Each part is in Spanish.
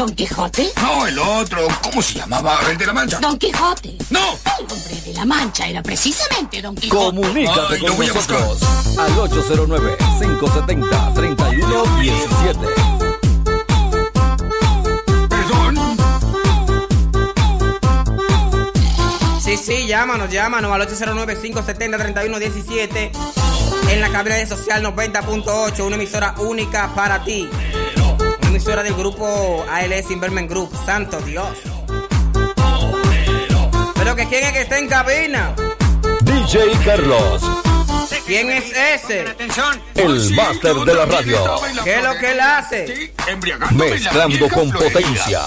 ¿Don Quijote? No, el otro. ¿Cómo se llamaba? ¿El de la mancha? Don Quijote. No. El hombre de la mancha era precisamente Don Quijote. Comunícate Ay, con voy a buscar. nosotros al 809-570-3117. Perdón. Sí, sí, llámanos, llámanos al 809-570-3117 en la cabina de social 90.8, una emisora única para ti. Una emisora del grupo ALS Invermen Group. Santo Dios. Pero que quién es que está en cabina? DJ Carlos, ¿Quién es ese? Atención. El máster de la radio. ¿Qué es lo que él hace? Mezclando con potencia.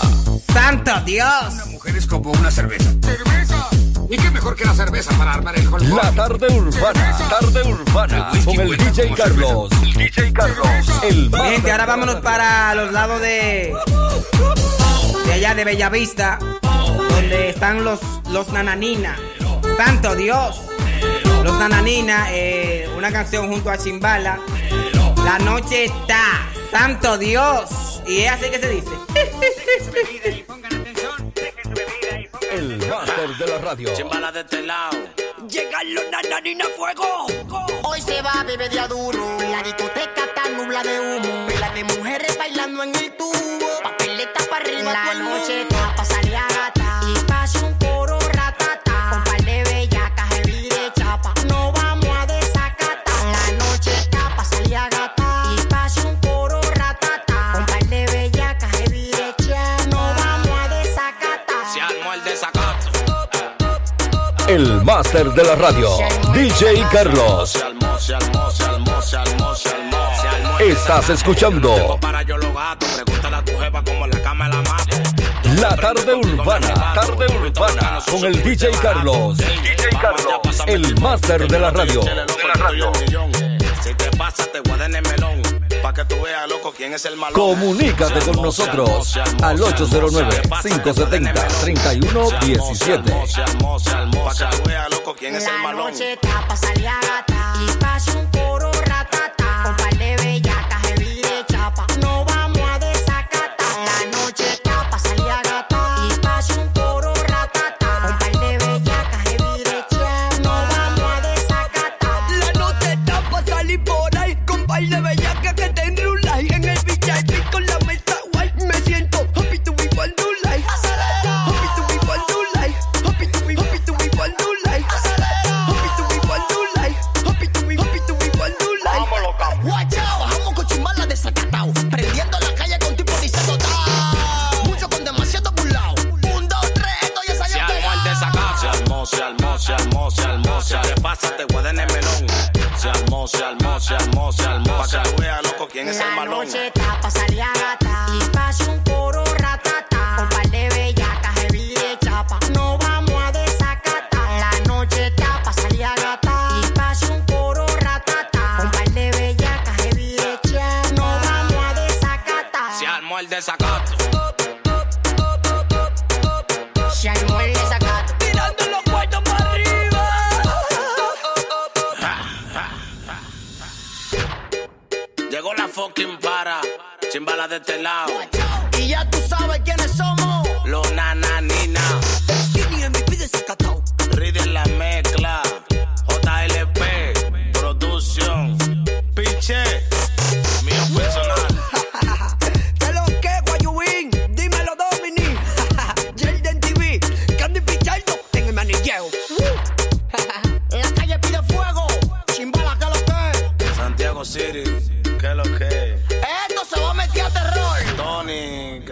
¡Santo Dios! La mujer es como una cerveza. ¿Y qué mejor que la cerveza para armar el holgorio? La tarde urbana, tarde urbana, con el DJ Carlos. El DJ Carlos, el gente, ahora vámonos para los lados de. de allá de Bellavista, donde están los, los Nananina. ¡Santo Dios! Los Nananina, eh, una canción junto a Chimbala. La noche está. ¡Santo Dios! Y es así que se dice. El máster de la radio. Chimbala de este lado. Llegan los nananina fuego. Hoy se va a beber de a duro. La discoteca está nubla de humo. La de mujeres bailando en el tubo. Papeleta para arriba. La noche está pa' salir a el máster de la radio, DJ Carlos. Estás escuchando. La tarde urbana, tarde urbana, con el DJ Carlos. DJ Carlos, el máster de la radio. Si te pasa, te melón. Pa' que tú veas, loco, quién es el malo. Comunícate con nosotros al 809-570-3117. Se armó, se armó, Pa' que tú veas, loco, quién es el La malón. noche está pa' salir a gata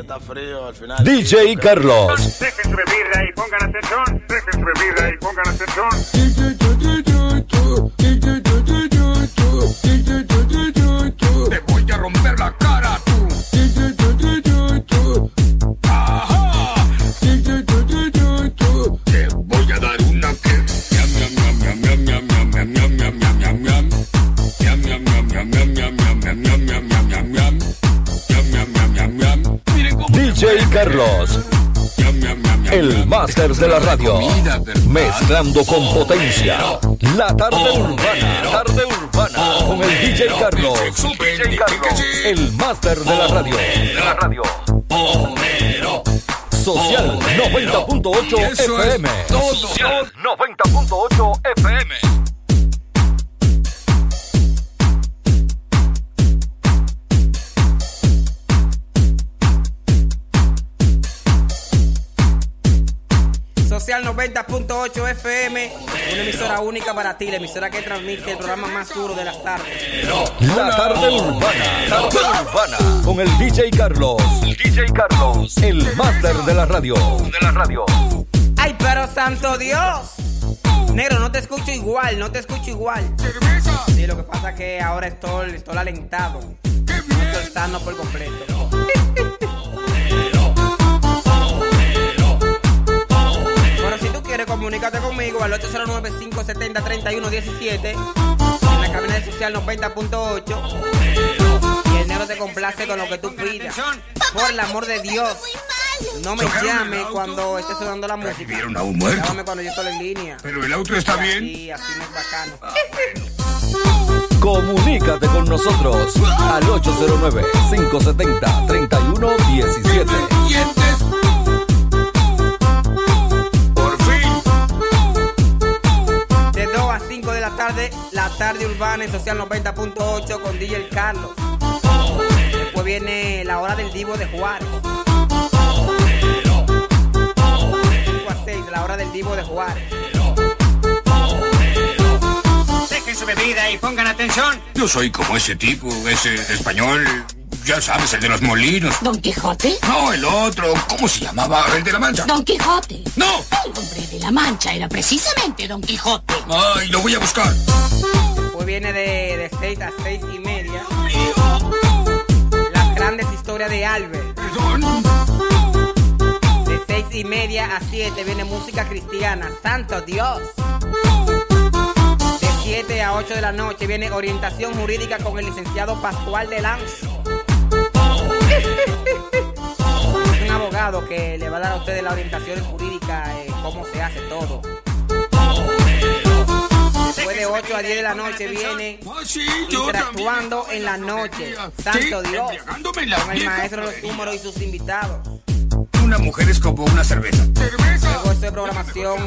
que está frío al final. DJ Carlos. Dejen su bebida y pongan atención. Dejen su bebida y pongan atención. Te voy a romper la cara, tú. Ajá. Te voy a dar una que. Miam, miam, miam, Carlos, el miam. máster de la radio. Mezclando con potencia. La tarde urbana, tarde urbana con el DJ Carlos. DJ Carlos, El máster de la radio. De la radio. Social 90.8 FM. Social 90.8 FM. Social 90.8 FM, una emisora única para ti, la emisora que transmite el programa más duro de las tardes. La tarde urbana. Tarde urbana. Con el DJ Carlos. El DJ Carlos. El máster de la radio. De la radio. ¡Ay, pero santo Dios! Negro, no te escucho igual, no te escucho igual. Sí, lo que pasa es que ahora estoy, estoy alentado. No estoy sano por completo. Comunícate conmigo al 809-570-3117 en la cabina de social 90.8 y el negro te complace con lo que tú pidas. Por el amor de Dios, no me llame cuando esté sonando la música. ¿Vieron a un muerto? Llámame cuando yo estoy en línea. Pero el auto está bien. Sí, así no es bacano. Comunícate con nosotros al 809-570-3117. Tarde, urbana en Social 90.8 con DJ Carlos. Después viene la hora del Divo de Juárez. 5 a 6, la hora del Divo de Juárez. Dejen su bebida y pongan atención. Yo soy como ese tipo, ese español, ya sabes, el de los molinos. Don Quijote. No, el otro, ¿cómo se llamaba? El de la mancha. Don Quijote. No. El hombre de la mancha era precisamente Don Quijote. Ay, lo voy a buscar. Viene de, de 6 a 6 y media. Las grandes historias de Albert. De 6 y media a 7 viene música cristiana. Santo Dios. De 7 a 8 de la noche viene orientación jurídica con el licenciado Pascual de Lanz. Es un abogado que le va a dar a ustedes la orientación jurídica, eh, cómo se hace todo. Después de 8 a 10 de la noche viene Ah, interactuando en la noche. Santo Dios. Con el maestro de los números y sus invitados. Una mujer es como una cerveza. Luego esto de programación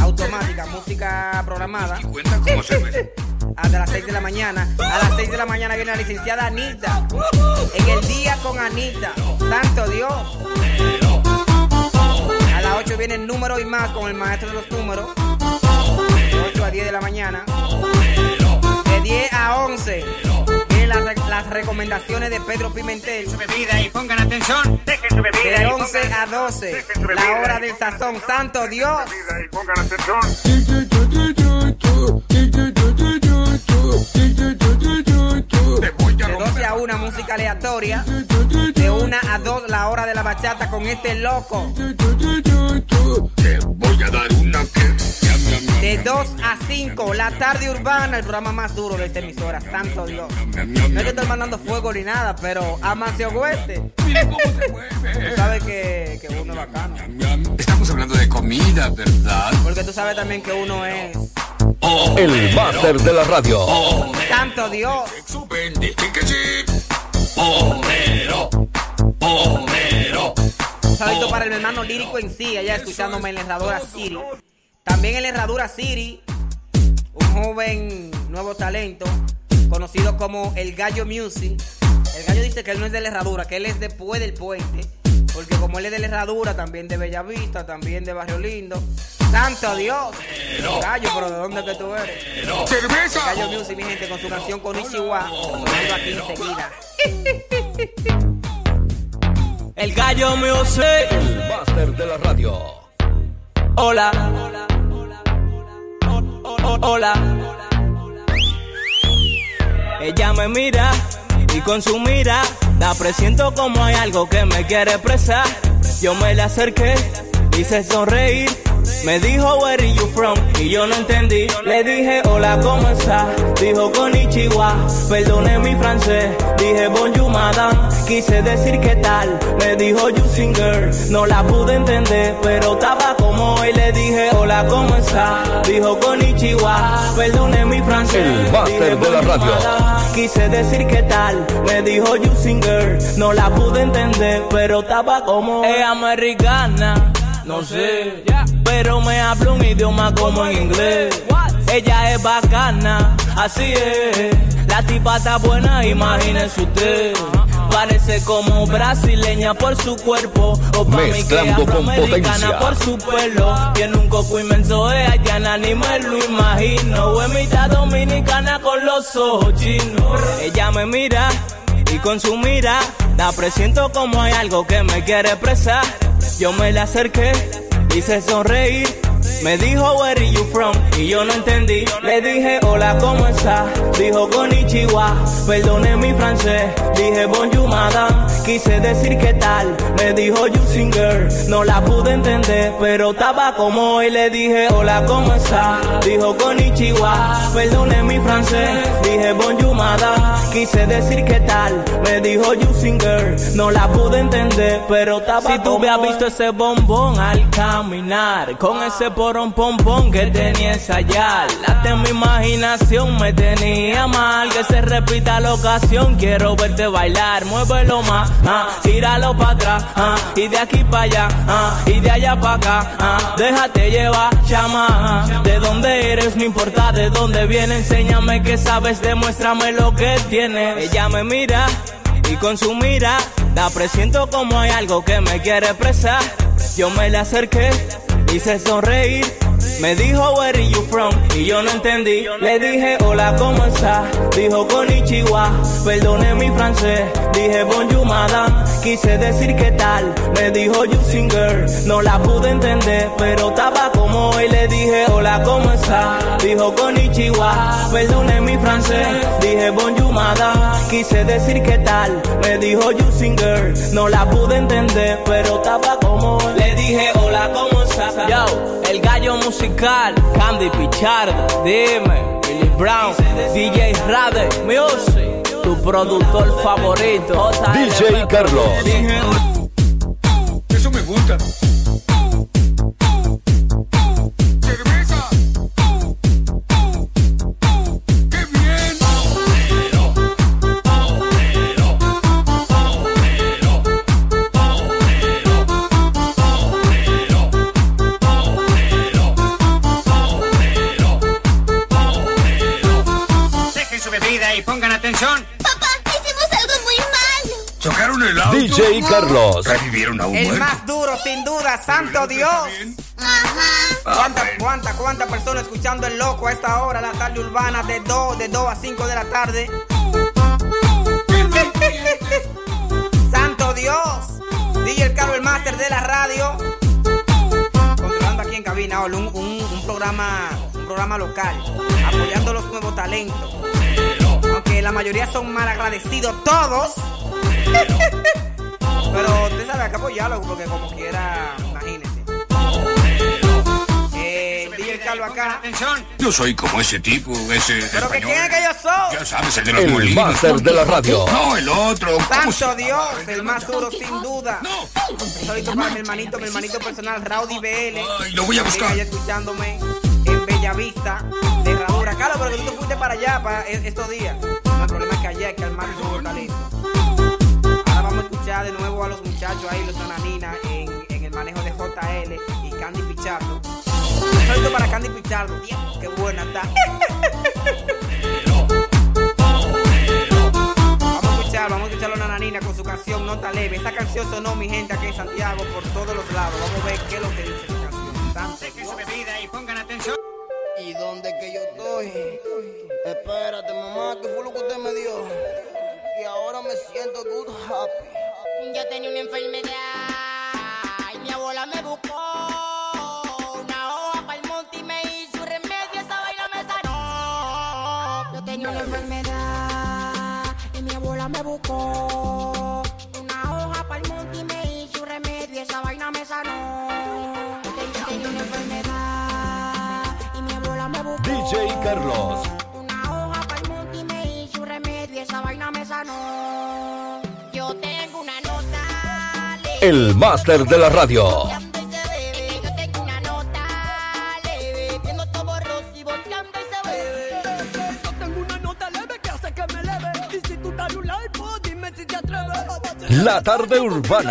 automática, música programada. Y cuenta como cerveza. Hasta las 6 de la mañana. A las 6 de la mañana viene la licenciada Anita. En el día con Anita. Santo Dios. A las 8 viene el número y más con el maestro de los números. De 8 a 10 de la mañana. De 10 a 11 vienen las, las recomendaciones de Pedro Pimentel. Su bebida y pongan atención. Dejen su bebida De y 11 pongan a 12. La hora del sazón. Santo Dios. y pongan atención. De 12 a 1 música aleatoria. De 1 a 2 la hora de la bachata con este loco. Te voy a dar una que. De ñam, 2 a 5 la tarde urbana, el programa más duro de esta emisora. Santo Dios. No es que estoy mandando fuego ni nada, pero amanse oeste. Mira cómo se mueve. Tú sabes que, que uno es bacano. Estamos hablando de comida, ¿verdad? Porque tú sabes también que uno es. El máster de la radio. Santo Dios. Que sí. Un saludito para el hermano lírico en sí, allá escuchándome en la Herradura City. También en la Herradura City, un joven nuevo talento, conocido como el Gallo Music. El gallo dice que él no es de la Herradura, que él es después del puente. Porque como él es de la Herradura, también de Bellavista, también de Barrio Lindo. ¡Santo Dios! Gallo, pero ¿de dónde que tú eres? ¡Cerveza! Gallo Music, mi gente, con su canción con Ichiwa, sonando aquí enseguida. El gallo music. El máster de la radio. Hola. O- Hola. Ella me mira y con su mira la presiento como hay algo que me quiere expresar. Yo me le acerqué, hice sonreír Me dijo, where are you from? Y yo no entendí. Le dije, hola, ¿cómo estás? Dijo, Chihuahua. Perdone mi francés. Dije, bonjour, madame. Quise decir, ¿qué tal? Me dijo, you singer. No la pude entender, pero estaba como hoy. Le dije, hola, ¿cómo estás? Dijo, Chihuahua. Perdone mi francés. El máster de la radio. Quise decir, ¿qué tal? Me dijo, you singer. No la pude entender, pero estaba como es americana. No sé, pero me habla un idioma como en inglés. Ella es bacana, así es. La tipa está buena, imagínese usted. Parece como brasileña por su cuerpo o pa' mí que afroamericana por su pelo. Tiene un coco inmenso, es haitiana, ni me lo imagino. O es mitad dominicana con los ojos chinos. Ella me mira y con su mira la presiento como hay algo que me quiere expresar. Yo me le acerqué, hice sonreír. Me dijo, where are you from? Y yo no entendí. Le dije, hola, ¿cómo estás? Dijo, Chihuahua. Perdone mi francés. Dije, bonjour, madame. Quise decir, ¿qué tal? Me dijo, you singer. No la pude entender, pero estaba como hoy. Le dije, hola, ¿cómo estás? Dijo, Chihuahua. Perdone mi francés. Dije, bonjour, madame. Quise decir, ¿qué tal? Me dijo, you singer. No la pude entender, pero estaba Si tú hubieras visto ese bombón al caminar, con ese porón pompón que tenía ensayar. Hasta en mi imaginación me tenía mal. Que se repita la ocasión, quiero verte bailar. Muévelo más, ah, tíralo para atrás, ah, y de aquí para allá, ah, y de allá para acá. ah. Déjate llevar, chama. De dónde eres, no importa de dónde viene. Enséñame que sabes, demuéstrame lo que tienes. Ella me mira y con su mira la presiento como hay algo que me quiere expresar. Yo me le acerqué, hice sonreír. Me dijo, where are you from? Y yo no entendí. Le dije, hola, ¿cómo estás? Dijo, Chihuahua. Perdone mi francés. Dije, bonjour, madame. Quise decir, ¿qué tal? Me dijo, you singer. No la pude entender, pero estaba como hoy. Le dije, hola, ¿cómo estás? Dijo, Chihuahua. Perdone mi francés. Dije, bonjour, madame. Quise decir, ¿qué tal? Me dijo, you singer. No la pude entender, pero estaba como hoy. Le dije, hola, ¿cómo? Yo, el gallo musical, Candy Pichardo, dime, Billy Brown, DJ Rade, Music, tu productor favorito, DJ Carlos. Eso me gusta. Bebida y pongan atención. Papá, hicimos algo muy malo. Chocaron el auto. DJ Carlos. Revivieron a un El muerto. más duro, sin duda, santo Dios. ¿Cuántas, cuántas, cuántas personas escuchando el loco a esta hora, la tarde urbana, de 2, de 2 a 5 de la tarde? Santo Dios. DJ el Carlos, el máster de la radio. Controlando aquí en cabina, un, un- un programa, un programa local, apoyando los nuevos talentos. Aunque la mayoría son mal agradecidos todos. Pero usted sabe, hay que apoyarlo porque como quiera, imagínese. Eh, DJ Carlos acá. Atención. Yo soy como ese tipo, ese ¿Pero que quién es que yo soy? Ya sabes, el de los El molinos. máster de la radio. No, el otro. ¿Cómo se Santo? Dios, el más duro sin duda. No. Un saludito para mi hermanito, mi hermanito personal, Rowdy BL. Ay, lo voy a buscar. ahí escuchándome Bellavista, de Herradura. Carlos, pero que tú te fuiste para allá para e- estos días. No, el problema es que allá hay que armar un nuevo talento. Ahora vamos a escuchar de nuevo a los muchachos ahí, los nananinas, en, el manejo de JL y Candy Pichardo. Saludo para Candy Pichardo. Dios, qué buena está. Vamos a escuchar, a escuchar a los nananinas con su canción Nota Leve. Esa canción sonó, mi gente, aquí en Santiago, por todos los lados. Vamos a ver qué es lo que dice rap fue lo que usted me dio. Y ahora me siento good happy. Yo tenía una enfermedad y mi abuela me buscó. tenía una enfermedad y mi abuela me buscó una hoja para el monte y me hizo un remedio y esa vaina me sanó. Tenía una enfermedad y mi abuela me buscó. DJ Carlos. Pues dime si te atreves. La tarde urbana.